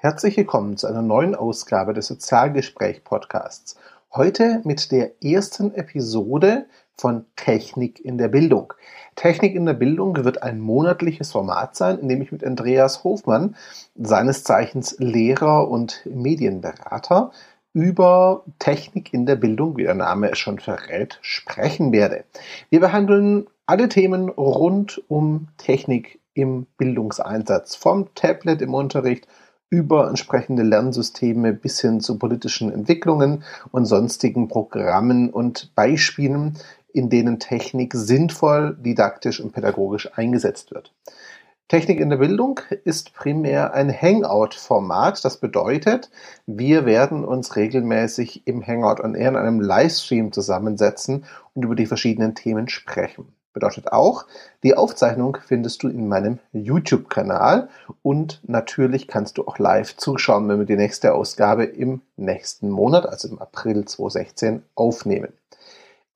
Herzlich willkommen zu einer neuen Ausgabe des Sozialgespräch-Podcasts. Heute mit der ersten Episode von Technik in der Bildung. Technik in der Bildung wird ein monatliches Format sein, in dem ich mit Andreas Hofmann, seines Zeichens Lehrer und Medienberater, über Technik in der Bildung, wie der Name es schon verrät, sprechen werde. Wir behandeln alle Themen rund um Technik im Bildungseinsatz, vom Tablet im Unterricht über entsprechende Lernsysteme bis hin zu politischen Entwicklungen und sonstigen Programmen und Beispielen, in denen Technik sinnvoll, didaktisch und pädagogisch eingesetzt wird. Technik in der Bildung ist primär ein Hangout-Format. Das bedeutet, wir werden uns regelmäßig im Hangout on Air in einem Livestream zusammensetzen und über die verschiedenen Themen sprechen. Bedeutet auch, die Aufzeichnung findest du in meinem YouTube-Kanal und natürlich kannst du auch live zuschauen, wenn wir die nächste Ausgabe im nächsten Monat, also im April 2016, aufnehmen.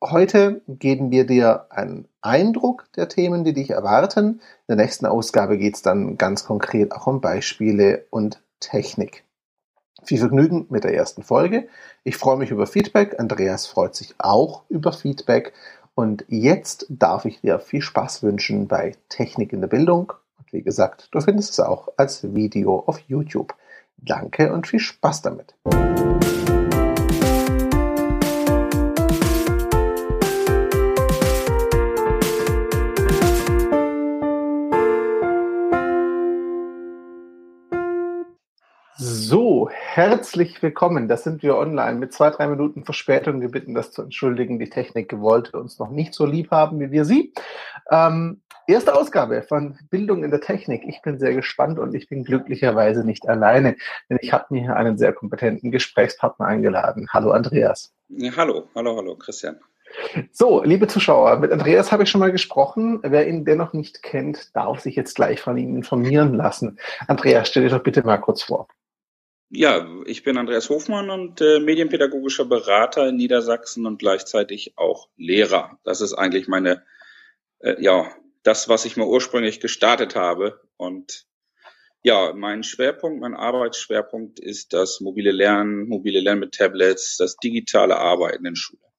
Heute geben wir dir einen Eindruck der Themen, die dich erwarten. In der nächsten Ausgabe geht es dann ganz konkret auch um Beispiele und Technik. Viel Vergnügen mit der ersten Folge. Ich freue mich über Feedback. Andreas freut sich auch über Feedback. Und jetzt darf ich dir viel Spaß wünschen bei Technik in der Bildung. Und wie gesagt, du findest es auch als Video auf YouTube. Danke und viel Spaß damit. So, herzlich willkommen. Das sind wir online mit zwei, drei Minuten Verspätung. Wir bitten das zu entschuldigen. Die Technik wollte uns noch nicht so lieb haben wie wir sie. Ähm, erste Ausgabe von Bildung in der Technik. Ich bin sehr gespannt und ich bin glücklicherweise nicht alleine, denn ich habe mir hier einen sehr kompetenten Gesprächspartner eingeladen. Hallo Andreas. Ja, hallo, hallo, hallo Christian. So, liebe Zuschauer, mit Andreas habe ich schon mal gesprochen. Wer ihn dennoch nicht kennt, darf sich jetzt gleich von ihm informieren lassen. Andreas, stell dir doch bitte mal kurz vor. Ja, ich bin Andreas Hofmann und äh, medienpädagogischer Berater in Niedersachsen und gleichzeitig auch Lehrer. Das ist eigentlich meine, äh, ja, das, was ich mal ursprünglich gestartet habe. Und ja, mein Schwerpunkt, mein Arbeitsschwerpunkt ist das mobile Lernen, mobile Lernen mit Tablets, das digitale Arbeiten in Schule.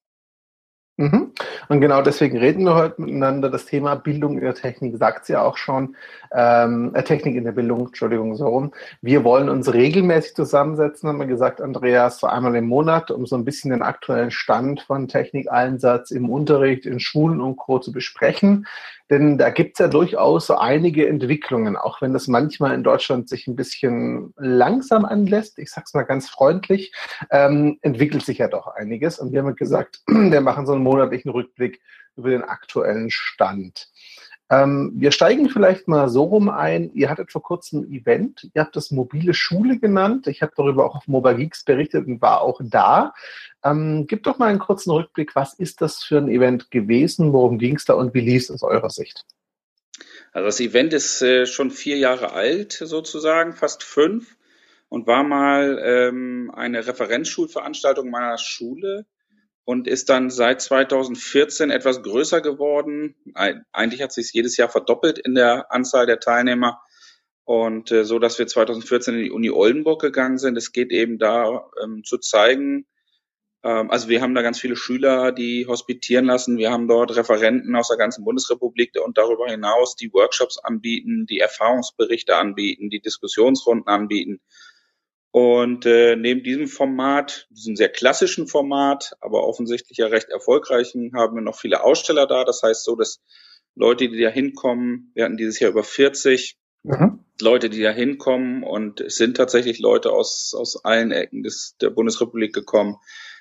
Mhm. Und genau deswegen reden wir heute miteinander. Das Thema Bildung in der Technik sagt sie ja auch schon. Ähm, äh, Technik in der Bildung, Entschuldigung, so rum. Wir wollen uns regelmäßig zusammensetzen, haben wir gesagt, Andreas, so einmal im Monat, um so ein bisschen den aktuellen Stand von Technikeinsatz im Unterricht, in Schulen und Co. zu besprechen. Denn da gibt es ja durchaus so einige Entwicklungen, auch wenn das manchmal in Deutschland sich ein bisschen langsam anlässt, ich sage es mal ganz freundlich, ähm, entwickelt sich ja doch einiges. Und wir haben gesagt, wir machen so einen monatlichen Rückblick über den aktuellen Stand. Ähm, wir steigen vielleicht mal so rum ein. Ihr hattet vor kurzem ein Event, ihr habt das mobile Schule genannt. Ich habe darüber auch auf Mobile Geeks berichtet und war auch da. Ähm, gib doch mal einen kurzen Rückblick. Was ist das für ein Event gewesen? Worum ging es da und wie lief es aus eurer Sicht? Also das Event ist äh, schon vier Jahre alt, sozusagen, fast fünf, und war mal ähm, eine Referenzschulveranstaltung meiner Schule und ist dann seit 2014 etwas größer geworden. Eigentlich hat sich jedes Jahr verdoppelt in der Anzahl der Teilnehmer und äh, so, dass wir 2014 in die Uni Oldenburg gegangen sind. Es geht eben da ähm, zu zeigen, ähm, also wir haben da ganz viele Schüler, die hospitieren lassen. Wir haben dort Referenten aus der ganzen Bundesrepublik und darüber hinaus die Workshops anbieten, die Erfahrungsberichte anbieten, die Diskussionsrunden anbieten. Und äh, neben diesem Format, diesem sehr klassischen Format, aber offensichtlich ja recht erfolgreichen, haben wir noch viele Aussteller da. Das heißt so, dass Leute, die da hinkommen, wir hatten dieses Jahr über 40 mhm. Leute, die da hinkommen und es sind tatsächlich Leute aus, aus allen Ecken des, der Bundesrepublik gekommen,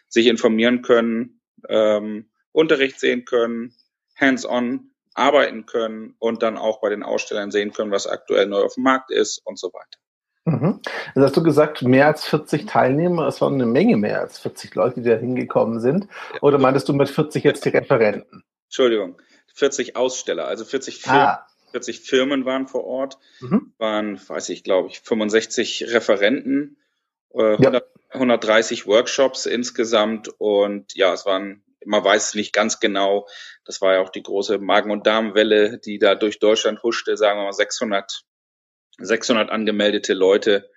sich informieren können, ähm, Unterricht sehen können, hands-on arbeiten können und dann auch bei den Ausstellern sehen können, was aktuell neu auf dem Markt ist und so weiter. Mhm. Also hast du gesagt, mehr als 40 Teilnehmer, es waren eine Menge mehr als 40 Leute, die da hingekommen sind. Oder meintest du mit 40 jetzt die Referenten? Entschuldigung, 40 Aussteller, also 40 Firmen. Ah. 40 Firmen waren vor Ort, mhm. waren, weiß ich, glaube ich, 65 Referenten, äh, 100, ja. 130 Workshops insgesamt und ja, es waren, man weiß es nicht ganz genau, das war ja auch die große Magen- und Darmwelle, die da durch Deutschland huschte, sagen wir mal 600 600 angemeldete Leute.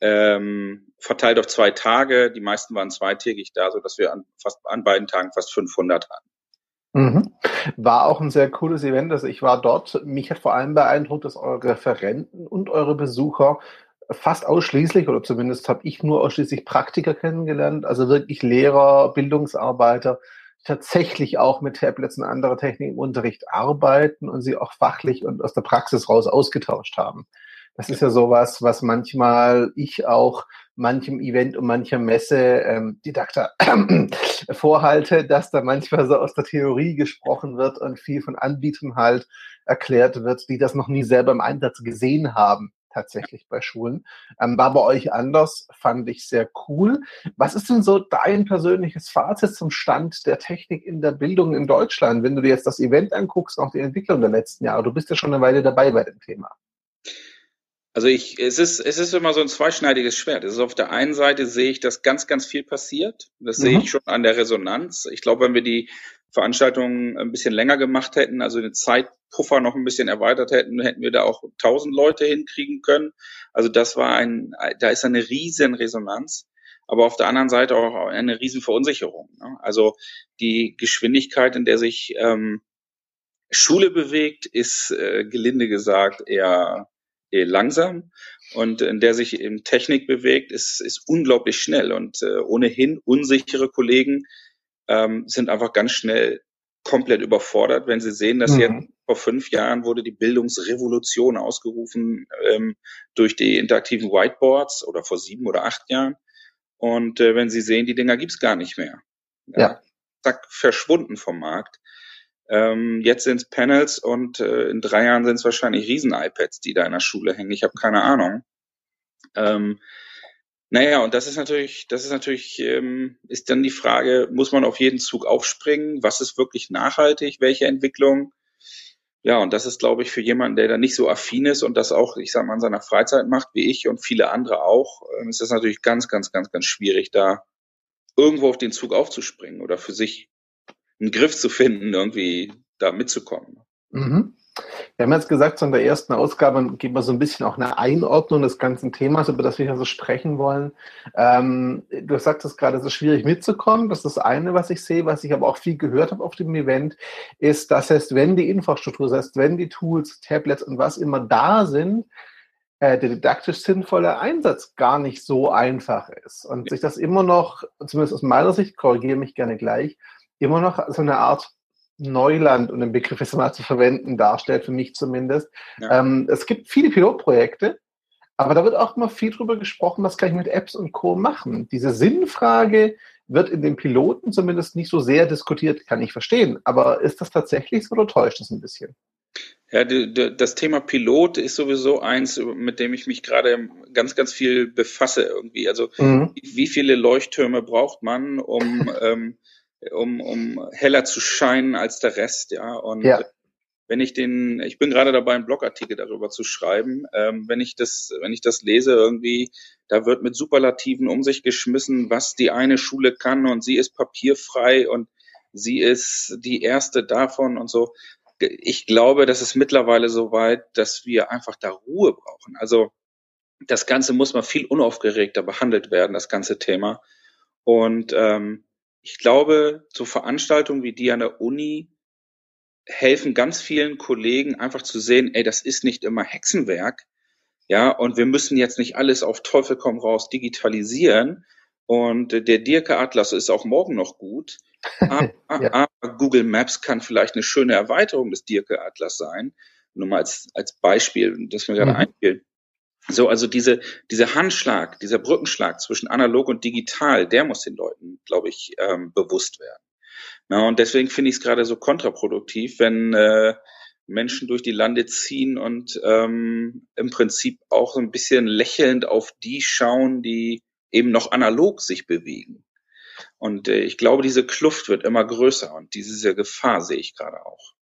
ähm, verteilt auf zwei Tage. Die meisten waren zweitägig da, so dass wir an fast an beiden Tagen fast 500 hatten. Mhm. War auch ein sehr cooles Event. Also ich war dort. Mich hat vor allem beeindruckt, dass eure Referenten und eure Besucher fast ausschließlich, oder zumindest habe ich nur ausschließlich Praktiker kennengelernt, also wirklich Lehrer, Bildungsarbeiter, tatsächlich auch mit Tablets und anderer Technik im Unterricht arbeiten und sie auch fachlich und aus der Praxis raus ausgetauscht haben. Das ist ja sowas, was manchmal ich auch manchem Event und mancher Messe ähm, Didakter vorhalte, dass da manchmal so aus der Theorie gesprochen wird und viel von Anbietern halt erklärt wird, die das noch nie selber im Einsatz gesehen haben tatsächlich bei Schulen. Ähm, war bei euch anders, fand ich sehr cool. Was ist denn so dein persönliches Fazit zum Stand der Technik in der Bildung in Deutschland, wenn du dir jetzt das Event anguckst, auch die Entwicklung der letzten Jahre? Du bist ja schon eine Weile dabei bei dem Thema. Also ich, es ist, es ist immer so ein zweischneidiges Schwert. Es ist auf der einen Seite sehe ich, dass ganz, ganz viel passiert. Das mhm. sehe ich schon an der Resonanz. Ich glaube, wenn wir die Veranstaltung ein bisschen länger gemacht hätten, also den Zeitpuffer noch ein bisschen erweitert hätten, hätten wir da auch tausend Leute hinkriegen können. Also das war ein, da ist eine riesen Resonanz, aber auf der anderen Seite auch eine riesen Verunsicherung. Ne? Also die Geschwindigkeit, in der sich ähm, Schule bewegt, ist äh, gelinde gesagt eher langsam und in der sich eben Technik bewegt, ist, ist unglaublich schnell und äh, ohnehin unsichere Kollegen ähm, sind einfach ganz schnell komplett überfordert, wenn sie sehen, dass mhm. jetzt vor fünf Jahren wurde die Bildungsrevolution ausgerufen ähm, durch die interaktiven Whiteboards oder vor sieben oder acht Jahren. Und äh, wenn sie sehen, die Dinger gibt's gar nicht mehr. Ja. ja. Zack, verschwunden vom Markt. Ähm, jetzt sind es Panels und äh, in drei Jahren sind es wahrscheinlich Riesen-iPads, die da in der Schule hängen. Ich habe keine Ahnung. Ähm, naja, und das ist natürlich, das ist natürlich, ähm, ist dann die Frage, muss man auf jeden Zug aufspringen? Was ist wirklich nachhaltig? Welche Entwicklung? Ja, und das ist, glaube ich, für jemanden, der da nicht so affin ist und das auch, ich sage mal, in seiner Freizeit macht, wie ich und viele andere auch, ähm, ist das natürlich ganz, ganz, ganz, ganz schwierig, da irgendwo auf den Zug aufzuspringen oder für sich einen Griff zu finden, irgendwie da mitzukommen. Mhm. Wir haben jetzt gesagt, so in der ersten Ausgabe geben wir so ein bisschen auch eine Einordnung des ganzen Themas, über das wir hier so sprechen wollen. Ähm, du sagtest gerade, es ist schwierig mitzukommen. Das ist das eine, was ich sehe. Was ich aber auch viel gehört habe auf dem Event, ist, dass heißt, wenn die Infrastruktur, das heißt, wenn die Tools, Tablets und was immer da sind, äh, der didaktisch sinnvolle Einsatz gar nicht so einfach ist. Und sich das immer noch, zumindest aus meiner Sicht, korrigiere mich gerne gleich, immer noch so eine Art Neuland, um den Begriff jetzt mal zu verwenden, darstellt, für mich zumindest. Ja. Ähm, es gibt viele Pilotprojekte, aber da wird auch immer viel drüber gesprochen, was kann ich mit Apps und Co. machen. Diese Sinnfrage wird in den Piloten zumindest nicht so sehr diskutiert, kann ich verstehen. Aber ist das tatsächlich so oder täuscht das ein bisschen? Ja, das Thema Pilot ist sowieso eins, mit dem ich mich gerade ganz, ganz viel befasse irgendwie. Also mhm. wie viele Leuchttürme braucht man, um ähm, um, um heller zu scheinen als der Rest, ja. Und ja. wenn ich den, ich bin gerade dabei, einen Blogartikel darüber zu schreiben, ähm, wenn ich das, wenn ich das lese, irgendwie, da wird mit Superlativen um sich geschmissen, was die eine Schule kann und sie ist papierfrei und sie ist die erste davon und so. Ich glaube, das ist mittlerweile so weit, dass wir einfach da Ruhe brauchen. Also das Ganze muss mal viel unaufgeregter behandelt werden, das ganze Thema. Und ähm, ich glaube, so Veranstaltungen wie die an der Uni helfen ganz vielen Kollegen einfach zu sehen, ey, das ist nicht immer Hexenwerk. Ja, und wir müssen jetzt nicht alles auf Teufel komm raus digitalisieren. Und der Dirke Atlas ist auch morgen noch gut. Aber, ja. aber, Google Maps kann vielleicht eine schöne Erweiterung des Dirke Atlas sein. Nur mal als, als Beispiel, das mir gerade mhm. einfiel. So, also diese, dieser Handschlag, dieser Brückenschlag zwischen analog und digital, der muss den Leuten, glaube ich, ähm, bewusst werden. Na, und deswegen finde ich es gerade so kontraproduktiv, wenn äh, Menschen durch die Lande ziehen und ähm, im Prinzip auch so ein bisschen lächelnd auf die schauen, die eben noch analog sich bewegen. Und äh, ich glaube, diese Kluft wird immer größer und diese Gefahr sehe ich gerade auch.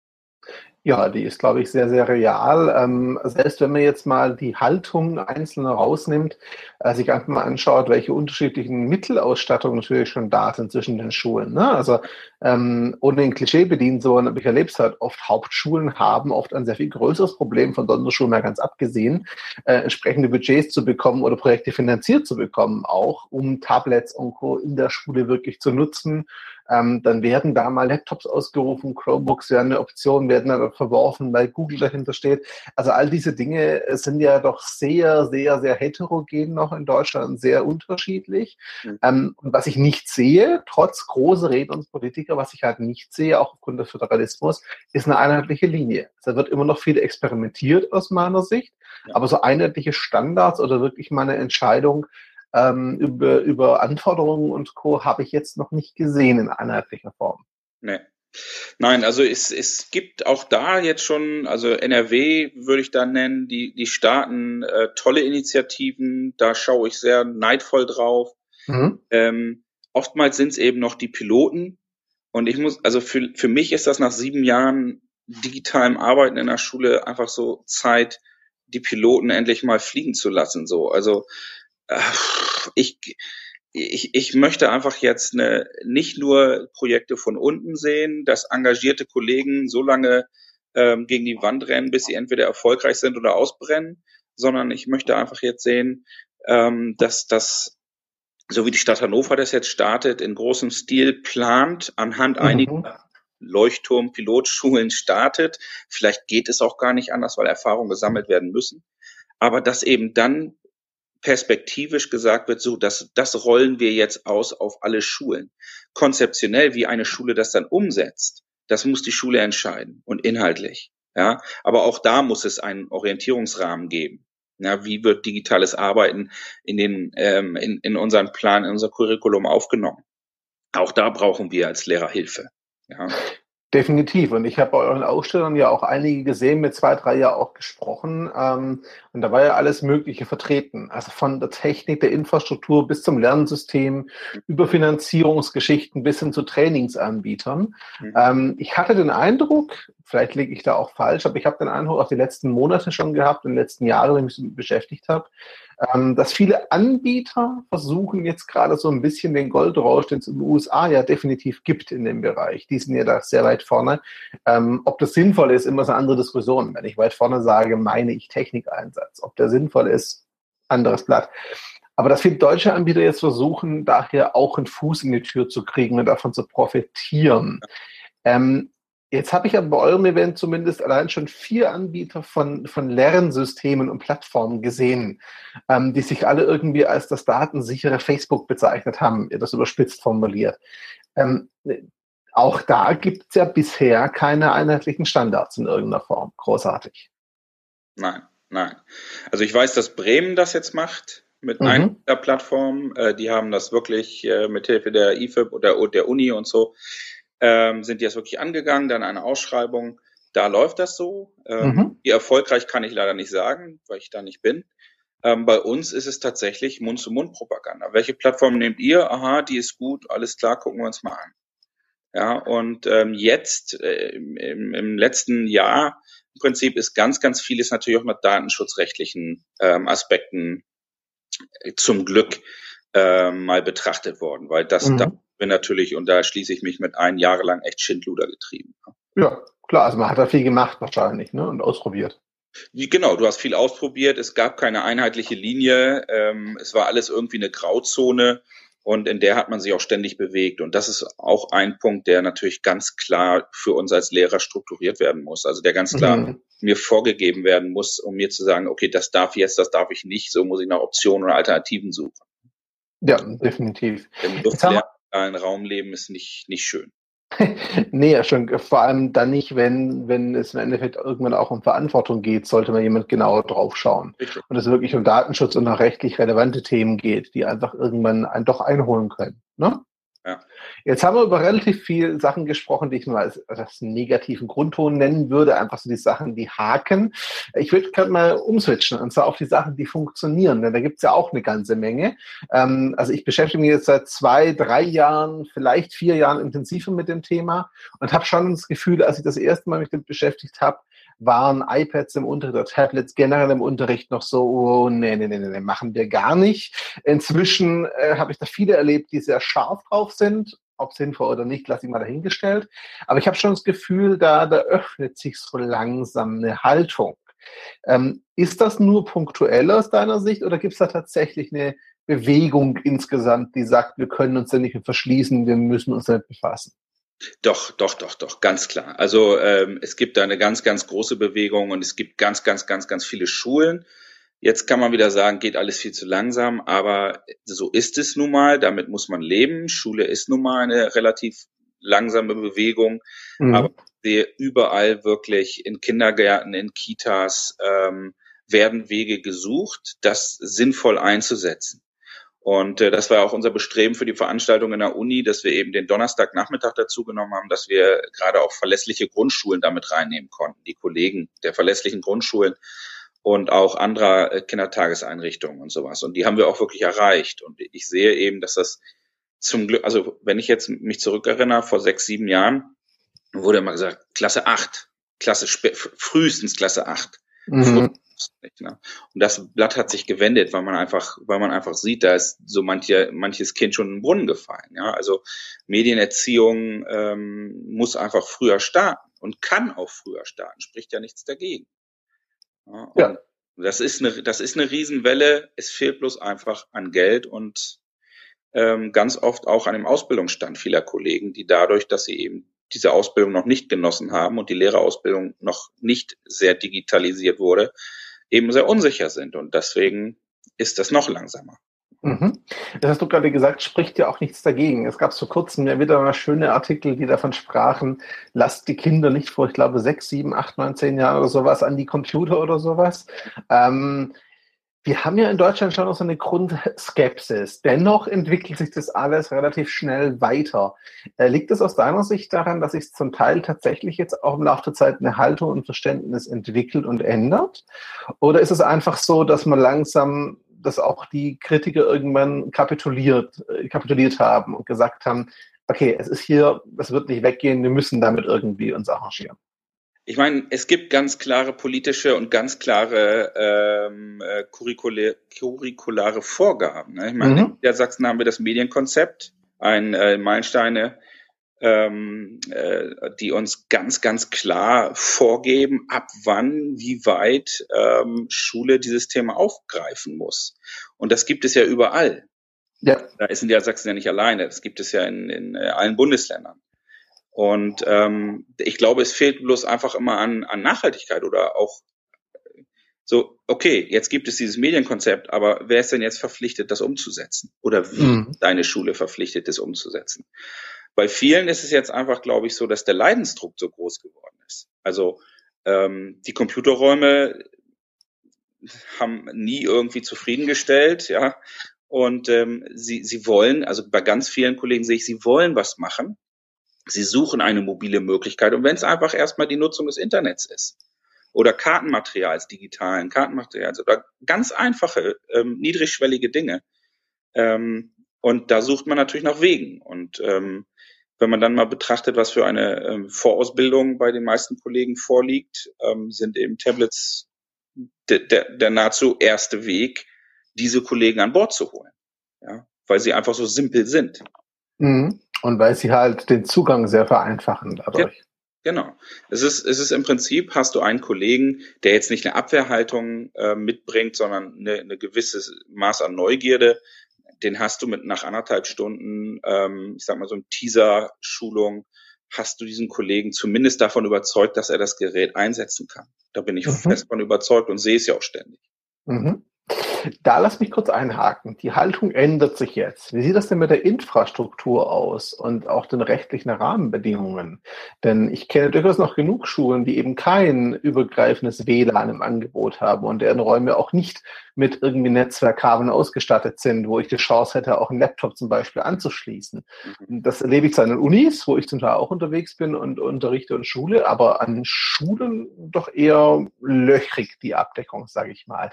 Ja, die ist, glaube ich, sehr, sehr real. Ähm, selbst wenn man jetzt mal die Haltung einzelner rausnimmt, äh, sich einfach mal anschaut, welche unterschiedlichen Mittelausstattungen natürlich schon da sind zwischen den Schulen. Ne? Also ähm, ohne ein Klischee bedienen so, aber ich erlebe es halt oft, Hauptschulen haben oft ein sehr viel größeres Problem von Sonderschulen mal ganz abgesehen, äh, entsprechende Budgets zu bekommen oder Projekte finanziert zu bekommen, auch um Tablets und Co. in der Schule wirklich zu nutzen ähm, dann werden da mal Laptops ausgerufen, Chromebooks werden eine Option, werden dann verworfen, weil Google dahinter steht. Also all diese Dinge sind ja doch sehr, sehr, sehr heterogen noch in Deutschland, sehr unterschiedlich. Mhm. Ähm, und was ich nicht sehe, trotz großer Reden uns Politiker, was ich halt nicht sehe, auch aufgrund des Föderalismus, ist eine einheitliche Linie. Da wird immer noch viel experimentiert aus meiner Sicht, ja. aber so einheitliche Standards oder wirklich mal eine Entscheidung, ähm, über, über Anforderungen und Co. habe ich jetzt noch nicht gesehen in einheitlicher Form. Nee. Nein, also es, es gibt auch da jetzt schon, also NRW würde ich da nennen, die, die starten äh, tolle Initiativen, da schaue ich sehr neidvoll drauf. Mhm. Ähm, oftmals sind es eben noch die Piloten. Und ich muss, also für, für mich ist das nach sieben Jahren digitalem Arbeiten in der Schule einfach so Zeit, die Piloten endlich mal fliegen zu lassen. So, also ich, ich, ich möchte einfach jetzt eine, nicht nur Projekte von unten sehen, dass engagierte Kollegen so lange ähm, gegen die Wand rennen, bis sie entweder erfolgreich sind oder ausbrennen, sondern ich möchte einfach jetzt sehen, ähm, dass das, so wie die Stadt Hannover das jetzt startet, in großem Stil plant, anhand mhm. einiger Leuchtturm-Pilotschulen startet. Vielleicht geht es auch gar nicht anders, weil Erfahrungen gesammelt werden müssen. Aber dass eben dann perspektivisch gesagt wird, so, das, das rollen wir jetzt aus auf alle Schulen. Konzeptionell, wie eine Schule das dann umsetzt, das muss die Schule entscheiden und inhaltlich. Ja, aber auch da muss es einen Orientierungsrahmen geben. Ja, wie wird digitales Arbeiten in den ähm, in, in unseren Plan, in unser Curriculum aufgenommen? Auch da brauchen wir als Lehrer Hilfe. Ja. Definitiv. Und ich habe bei euren Ausstellern ja auch einige gesehen, mit zwei, drei Jahren auch gesprochen. Ähm, und da war ja alles Mögliche vertreten. Also von der Technik, der Infrastruktur bis zum Lernsystem, über Finanzierungsgeschichten bis hin zu Trainingsanbietern. Mhm. Ähm, ich hatte den Eindruck, vielleicht liege ich da auch falsch, aber ich habe den Eindruck auch die letzten Monate schon gehabt, in den letzten Jahren, wenn ich mich beschäftigt habe, ähm, dass viele Anbieter versuchen jetzt gerade so ein bisschen den Goldrausch, den es in den USA ja definitiv gibt in dem Bereich. Die sind ja da sehr weit vorne. Ähm, ob das sinnvoll ist, immer so eine andere Diskussion. Wenn ich weit vorne sage, meine ich Technikeinsatz. Ob der sinnvoll ist, anderes Blatt. Aber dass viele deutsche Anbieter jetzt versuchen, daher auch einen Fuß in die Tür zu kriegen und davon zu profitieren. Ähm, Jetzt habe ich aber bei eurem Event zumindest allein schon vier Anbieter von, von Lernsystemen und Plattformen gesehen, ähm, die sich alle irgendwie als das datensichere Facebook bezeichnet haben, das überspitzt formuliert. Ähm, auch da gibt es ja bisher keine einheitlichen Standards in irgendeiner Form. Großartig. Nein, nein. Also ich weiß, dass Bremen das jetzt macht mit mhm. einer Plattform. Äh, die haben das wirklich äh, mit Hilfe der IFIP oder der Uni und so ähm, sind die das wirklich angegangen, dann eine Ausschreibung. Da läuft das so. Ähm, mhm. Wie erfolgreich kann ich leider nicht sagen, weil ich da nicht bin. Ähm, bei uns ist es tatsächlich Mund-zu-Mund-Propaganda. Welche Plattform nehmt ihr? Aha, die ist gut, alles klar, gucken wir uns mal an. Ja, und ähm, jetzt äh, im, im letzten Jahr im Prinzip ist ganz, ganz vieles natürlich auch mit datenschutzrechtlichen ähm, Aspekten äh, zum Glück äh, mal betrachtet worden, weil das mhm. da wir natürlich, und da schließe ich mich mit ein, jahrelang echt Schindluder getrieben. Ja, klar, also man hat da viel gemacht wahrscheinlich ne, und ausprobiert. Genau, du hast viel ausprobiert, es gab keine einheitliche Linie, ähm, es war alles irgendwie eine Grauzone und in der hat man sich auch ständig bewegt. Und das ist auch ein Punkt, der natürlich ganz klar für uns als Lehrer strukturiert werden muss. Also der ganz klar mhm. mir vorgegeben werden muss, um mir zu sagen, okay, das darf jetzt, das darf ich nicht, so muss ich nach Optionen oder Alternativen suchen. Ja, definitiv. Im Luftleer digitalen Raum leben, ist nicht, nicht schön. nee, ja schon. Vor allem dann nicht, wenn, wenn es im Endeffekt irgendwann auch um Verantwortung geht, sollte man jemand genauer drauf schauen. Richtig. Und es wirklich um Datenschutz und auch rechtlich relevante Themen geht, die einfach irgendwann einen doch einholen können. Ne? Ja. Jetzt haben wir über relativ viele Sachen gesprochen, die ich mal als, als negativen Grundton nennen würde, einfach so die Sachen, die haken. Ich würde gerade mal umswitchen, und zwar auf die Sachen, die funktionieren, denn da gibt es ja auch eine ganze Menge. Ähm, also ich beschäftige mich jetzt seit zwei, drei Jahren, vielleicht vier Jahren intensiver mit dem Thema und habe schon das Gefühl, als ich das erste Mal mich damit beschäftigt habe, waren iPads im Unterricht oder Tablets generell im Unterricht noch so, oh, nee, nee, nee, nee, machen wir gar nicht. Inzwischen äh, habe ich da viele erlebt, die sehr scharf drauf sind. Ob sinnvoll oder nicht, lasse ich mal dahingestellt. Aber ich habe schon das Gefühl, da, da öffnet sich so langsam eine Haltung. Ähm, ist das nur punktuell aus deiner Sicht oder gibt es da tatsächlich eine Bewegung insgesamt, die sagt, wir können uns da nicht mehr verschließen, wir müssen uns damit befassen? Doch, doch, doch, doch, ganz klar. Also ähm, es gibt da eine ganz, ganz große Bewegung und es gibt ganz, ganz, ganz, ganz viele Schulen. Jetzt kann man wieder sagen, geht alles viel zu langsam, aber so ist es nun mal, damit muss man leben. Schule ist nun mal eine relativ langsame Bewegung, mhm. aber ich sehe überall wirklich in Kindergärten, in Kitas ähm, werden Wege gesucht, das sinnvoll einzusetzen. Und äh, das war auch unser Bestreben für die Veranstaltung in der Uni, dass wir eben den Donnerstagnachmittag dazu genommen haben, dass wir gerade auch verlässliche Grundschulen damit reinnehmen konnten, die Kollegen der verlässlichen Grundschulen und auch anderer äh, Kindertageseinrichtungen und sowas. Und die haben wir auch wirklich erreicht. Und ich sehe eben, dass das zum Glück, also wenn ich jetzt mich zurückerinnere, vor sechs, sieben Jahren wurde immer gesagt, Klasse acht, Klasse frühestens Klasse acht. Mhm. Ne? Und das Blatt hat sich gewendet, weil man einfach, weil man einfach sieht, da ist so manche, manches Kind schon in den Brunnen gefallen. Ja, also Medienerziehung ähm, muss einfach früher starten und kann auch früher starten, spricht ja nichts dagegen. Ja, ja. Das ist eine, das ist eine Riesenwelle. Es fehlt bloß einfach an Geld und ähm, ganz oft auch an dem Ausbildungsstand vieler Kollegen, die dadurch, dass sie eben diese Ausbildung noch nicht genossen haben und die Lehrerausbildung noch nicht sehr digitalisiert wurde, eben sehr unsicher sind. Und deswegen ist das noch langsamer. Mhm. Das hast du gerade gesagt, spricht ja auch nichts dagegen. Es gab vor kurzem ja wieder mal schöne Artikel, die davon sprachen, lasst die Kinder nicht vor, ich glaube, sechs, sieben, acht, neun, zehn Jahren oder sowas an die Computer oder sowas. Ähm, wir haben ja in Deutschland schon noch so eine Grundskepsis. Dennoch entwickelt sich das alles relativ schnell weiter. Äh, liegt es aus deiner Sicht daran, dass sich zum Teil tatsächlich jetzt auch im Laufe der Zeit eine Haltung und Verständnis entwickelt und ändert? Oder ist es einfach so, dass man langsam, dass auch die Kritiker irgendwann kapituliert, äh, kapituliert haben und gesagt haben, okay, es ist hier, es wird nicht weggehen, wir müssen damit irgendwie uns arrangieren? Ich meine, es gibt ganz klare politische und ganz klare ähm, äh, curriculare, curriculare Vorgaben. Ne? Ich meine, mhm. in Niedersachsen haben wir das Medienkonzept, ein äh, Meilensteine, ähm, äh, die uns ganz, ganz klar vorgeben, ab wann, wie weit ähm, Schule dieses Thema aufgreifen muss. Und das gibt es ja überall. Ja. Da ist in Niedersachsen ja nicht alleine. Das gibt es ja in, in äh, allen Bundesländern. Und ähm, ich glaube, es fehlt bloß einfach immer an, an Nachhaltigkeit oder auch so, okay, jetzt gibt es dieses Medienkonzept, aber wer ist denn jetzt verpflichtet, das umzusetzen? Oder wie mhm. deine Schule verpflichtet, das umzusetzen? Bei vielen ist es jetzt einfach, glaube ich, so, dass der Leidensdruck so groß geworden ist. Also ähm, die Computerräume haben nie irgendwie zufriedengestellt, ja. Und ähm, sie, sie wollen, also bei ganz vielen Kollegen sehe ich, sie wollen was machen, Sie suchen eine mobile Möglichkeit. Und wenn es einfach erstmal die Nutzung des Internets ist oder Kartenmaterials, digitalen Kartenmaterials oder ganz einfache, ähm, niedrigschwellige Dinge. Ähm, und da sucht man natürlich nach Wegen. Und ähm, wenn man dann mal betrachtet, was für eine ähm, Vorausbildung bei den meisten Kollegen vorliegt, ähm, sind eben Tablets der, der, der nahezu erste Weg, diese Kollegen an Bord zu holen. Ja, weil sie einfach so simpel sind. Mhm. Und weil sie halt den Zugang sehr vereinfachen dadurch. Ja, genau. Es ist, es ist im Prinzip, hast du einen Kollegen, der jetzt nicht eine Abwehrhaltung äh, mitbringt, sondern eine, eine gewisse Maß an Neugierde. Den hast du mit nach anderthalb Stunden, ähm, ich sag mal so ein Teaser-Schulung, hast du diesen Kollegen zumindest davon überzeugt, dass er das Gerät einsetzen kann. Da bin ich mhm. fest von überzeugt und sehe es ja auch ständig. Mhm. Da lass mich kurz einhaken. Die Haltung ändert sich jetzt. Wie sieht das denn mit der Infrastruktur aus und auch den rechtlichen Rahmenbedingungen? Denn ich kenne durchaus noch genug Schulen, die eben kein übergreifendes WLAN im Angebot haben und deren Räume auch nicht mit irgendwie Netzwerkkabeln ausgestattet sind, wo ich die Chance hätte, auch einen Laptop zum Beispiel anzuschließen. Mhm. Das erlebe ich zwar an Unis, wo ich zum Teil auch unterwegs bin und unterrichte und Schule, aber an Schulen doch eher löchrig die Abdeckung, sage ich mal.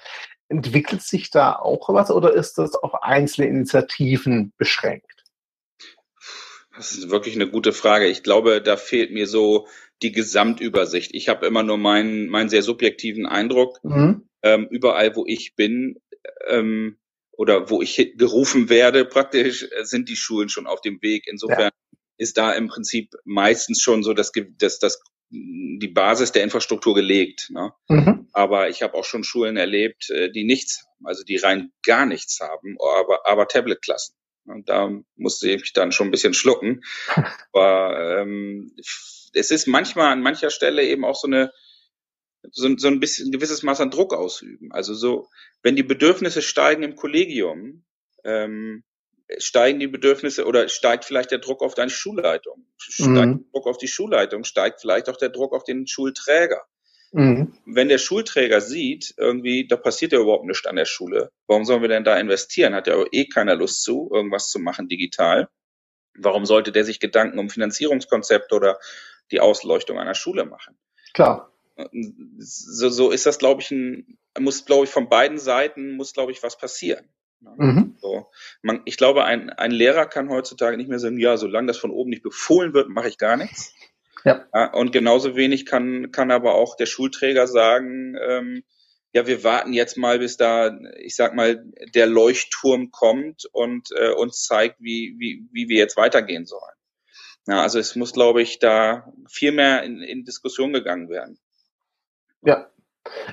Entwickelt sich da auch was oder ist das auf einzelne Initiativen beschränkt? Das ist wirklich eine gute Frage. Ich glaube, da fehlt mir so die Gesamtübersicht. Ich habe immer nur meinen, meinen sehr subjektiven Eindruck. Mhm. Ähm, überall, wo ich bin ähm, oder wo ich gerufen werde, praktisch äh, sind die Schulen schon auf dem Weg. Insofern ja. ist da im Prinzip meistens schon so dass, dass das die Basis der Infrastruktur gelegt. Ne? Mhm. Aber ich habe auch schon Schulen erlebt, äh, die nichts haben, also die rein gar nichts haben, aber, aber Tablet-Klassen. Und da musste ich mich dann schon ein bisschen schlucken. Aber ähm, es ist manchmal an mancher Stelle eben auch so eine so, so ein bisschen ein gewisses Maß an Druck ausüben. Also so, wenn die Bedürfnisse steigen im Kollegium, ähm, steigen die Bedürfnisse oder steigt vielleicht der Druck auf deine Schulleitung, steigt mhm. der Druck auf die Schulleitung, steigt vielleicht auch der Druck auf den Schulträger. Mhm. Wenn der Schulträger sieht, irgendwie, da passiert ja überhaupt nichts an der Schule, warum sollen wir denn da investieren? Hat ja eh keiner Lust zu, irgendwas zu machen digital. Warum sollte der sich Gedanken um Finanzierungskonzept oder die Ausleuchtung einer Schule machen? Klar. So, so ist das, glaube ich, ein, muss, glaube ich, von beiden Seiten muss, glaube ich, was passieren. Mhm. So. Man, ich glaube, ein, ein Lehrer kann heutzutage nicht mehr sagen, ja, solange das von oben nicht befohlen wird, mache ich gar nichts. Ja. Und genauso wenig kann, kann aber auch der Schulträger sagen, ähm, ja, wir warten jetzt mal, bis da, ich sag mal, der Leuchtturm kommt und äh, uns zeigt, wie, wie, wie wir jetzt weitergehen sollen. Ja, also es muss, glaube ich, da viel mehr in, in Diskussion gegangen werden. Ja,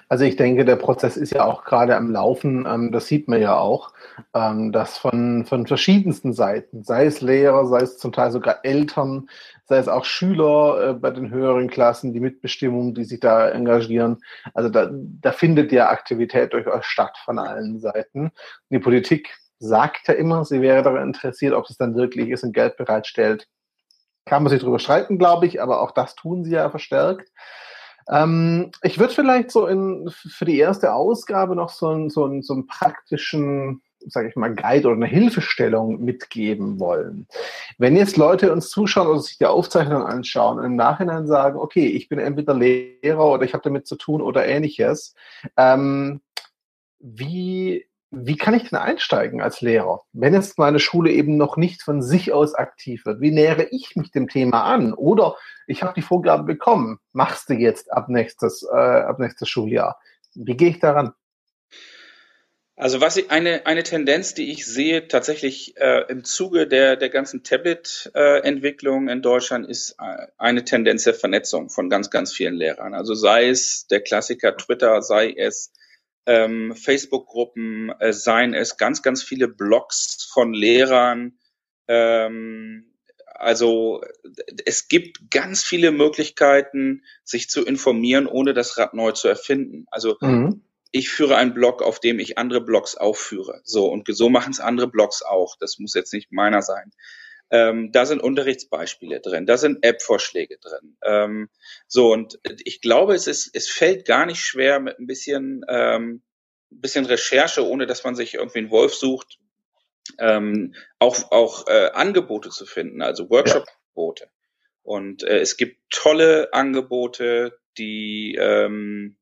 also ich denke, der Prozess ist ja auch gerade am Laufen. Ähm, das sieht man ja auch, ähm, dass von, von verschiedensten Seiten, sei es Lehrer, sei es zum Teil sogar Eltern, sei es auch Schüler äh, bei den höheren Klassen, die Mitbestimmung, die sich da engagieren. Also da, da findet ja Aktivität durchaus statt von allen Seiten. Die Politik sagt ja immer, sie wäre daran interessiert, ob es dann wirklich ist und Geld bereitstellt. Kann man sich darüber streiten, glaube ich, aber auch das tun sie ja verstärkt. Ähm, ich würde vielleicht so in, für die erste Ausgabe noch so, einen, so, einen, so einen praktischen, sage ich mal, Guide oder eine Hilfestellung mitgeben wollen. Wenn jetzt Leute uns zuschauen oder sich die Aufzeichnung anschauen und im Nachhinein sagen, okay, ich bin entweder Lehrer oder ich habe damit zu tun oder ähnliches, ähm, wie wie kann ich denn einsteigen als Lehrer, wenn jetzt meine Schule eben noch nicht von sich aus aktiv wird? Wie nähere ich mich dem Thema an? Oder ich habe die Vorgabe bekommen, machst du jetzt ab nächstes, äh, ab nächstes Schuljahr. Wie gehe ich daran? Also was ich, eine, eine Tendenz, die ich sehe tatsächlich äh, im Zuge der, der ganzen Tablet-Entwicklung äh, in Deutschland, ist äh, eine Tendenz der Vernetzung von ganz, ganz vielen Lehrern. Also sei es der Klassiker Twitter, sei es ähm, Facebook-Gruppen, äh, seien es ganz, ganz viele Blogs von Lehrern. Ähm, also es gibt ganz viele Möglichkeiten, sich zu informieren, ohne das Rad neu zu erfinden. Also mhm. ich führe einen Blog, auf dem ich andere Blogs aufführe. So, und so machen es andere Blogs auch. Das muss jetzt nicht meiner sein. Ähm, da sind Unterrichtsbeispiele drin, da sind App-Vorschläge drin. Ähm, so, und ich glaube, es ist, es fällt gar nicht schwer mit ein bisschen, ähm, bisschen Recherche, ohne dass man sich irgendwie einen Wolf sucht, ähm, auch, auch äh, Angebote zu finden, also Workshop-Angebote. Und äh, es gibt tolle Angebote, die, ähm,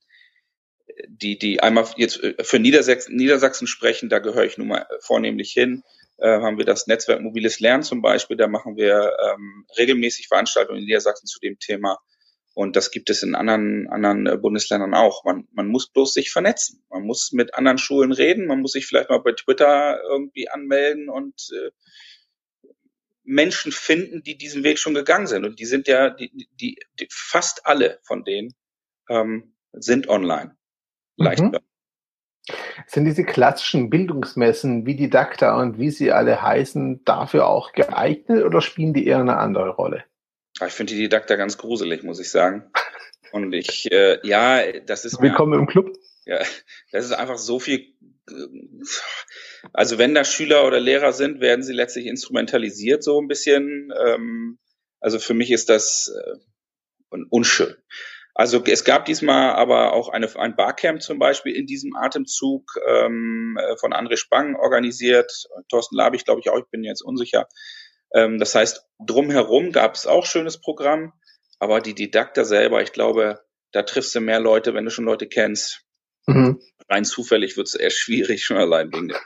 die, die einmal jetzt äh, für Niedersachsen, Niedersachsen sprechen, da gehöre ich nun mal vornehmlich hin äh, haben wir das Netzwerk Mobiles Lernen zum Beispiel. Da machen wir ähm, regelmäßig Veranstaltungen in Niedersachsen zu dem Thema. Und das gibt es in anderen, anderen äh, Bundesländern auch. Man, man muss bloß sich vernetzen. Man muss mit anderen Schulen reden. Man muss sich vielleicht mal bei Twitter irgendwie anmelden und äh, Menschen finden, die diesen Weg schon gegangen sind. Und die sind ja, die, die, die fast alle von denen ähm, sind online. Leicht. Mhm. Sind diese klassischen Bildungsmessen wie die DACTA und wie sie alle heißen dafür auch geeignet oder spielen die eher eine andere Rolle? Ich finde die Didakta ganz gruselig, muss ich sagen. Und ich, äh, ja, das ist. Willkommen im Club. Ja, das ist einfach so viel also wenn da Schüler oder Lehrer sind, werden sie letztlich instrumentalisiert so ein bisschen. Ähm, also für mich ist das äh, unschön. Also es gab diesmal aber auch eine, ein Barcamp zum Beispiel in diesem Atemzug ähm, äh, von André Spang organisiert. Thorsten Labich, glaube ich auch, ich bin jetzt unsicher. Ähm, das heißt, drumherum gab es auch schönes Programm, aber die Didakter selber, ich glaube, da triffst du mehr Leute, wenn du schon Leute kennst. Mhm. Rein zufällig wird es eher schwierig, schon allein wegen der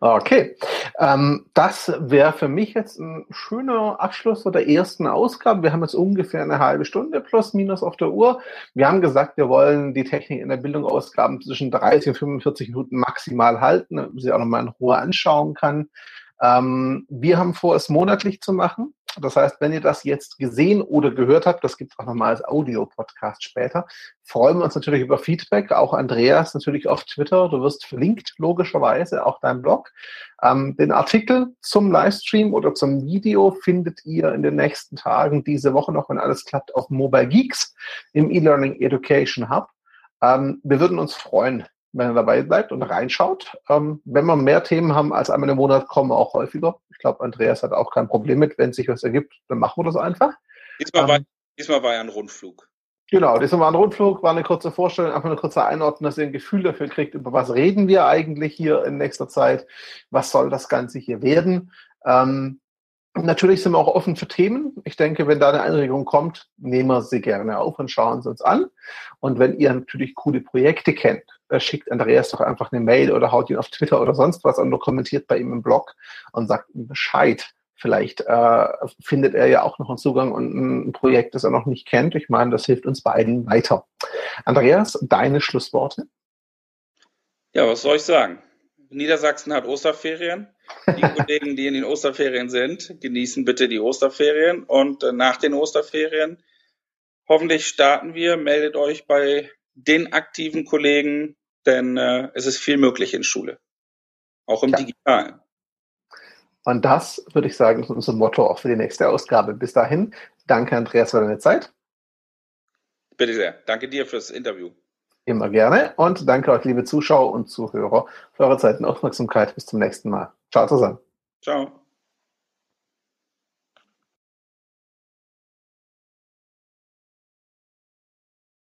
Okay, ähm, das wäre für mich jetzt ein schöner Abschluss der ersten Ausgabe. Wir haben jetzt ungefähr eine halbe Stunde plus minus auf der Uhr. Wir haben gesagt, wir wollen die Technik in der Bildung Ausgaben zwischen 30 und 45 Minuten maximal halten, damit man sie auch nochmal in Ruhe anschauen kann. Ähm, wir haben vor, es monatlich zu machen. Das heißt, wenn ihr das jetzt gesehen oder gehört habt, das gibt es auch nochmal als Audio-Podcast später, freuen wir uns natürlich über Feedback. Auch Andreas natürlich auf Twitter. Du wirst verlinkt, logischerweise, auch dein Blog. Ähm, den Artikel zum Livestream oder zum Video findet ihr in den nächsten Tagen diese Woche noch, wenn alles klappt, auf Mobile Geeks im E-Learning Education Hub. Ähm, wir würden uns freuen, wenn er dabei bleibt und reinschaut. Ähm, wenn wir mehr Themen haben als einmal im Monat, kommen wir auch häufiger. Ich glaube, Andreas hat auch kein Problem mit. Wenn sich was ergibt, dann machen wir das einfach. Diesmal, ähm, war, diesmal war ja ein Rundflug. Genau, diesmal war ein Rundflug, war eine kurze Vorstellung, einfach eine kurze Einordnung, dass ihr ein Gefühl dafür kriegt, über was reden wir eigentlich hier in nächster Zeit, was soll das Ganze hier werden. Ähm, Natürlich sind wir auch offen für Themen. Ich denke, wenn da eine Einregung kommt, nehmen wir sie gerne auf und schauen sie uns an. Und wenn ihr natürlich coole Projekte kennt, schickt Andreas doch einfach eine Mail oder haut ihn auf Twitter oder sonst was an oder kommentiert bei ihm im Blog und sagt ihm Bescheid. Vielleicht äh, findet er ja auch noch einen Zugang und ein Projekt, das er noch nicht kennt. Ich meine, das hilft uns beiden weiter. Andreas, deine Schlussworte? Ja, was soll ich sagen? Niedersachsen hat Osterferien. Die Kollegen, die in den Osterferien sind, genießen bitte die Osterferien und äh, nach den Osterferien hoffentlich starten wir. Meldet euch bei den aktiven Kollegen, denn äh, es ist viel möglich in Schule, auch im ja. Digitalen. Und das würde ich sagen, ist unser Motto auch für die nächste Ausgabe. Bis dahin, danke Andreas für deine Zeit. Bitte sehr. Danke dir fürs Interview. Immer gerne. Und danke euch, liebe Zuschauer und Zuhörer, für eure Zeit und Aufmerksamkeit. Bis zum nächsten Mal. Ciao zusammen. Ciao.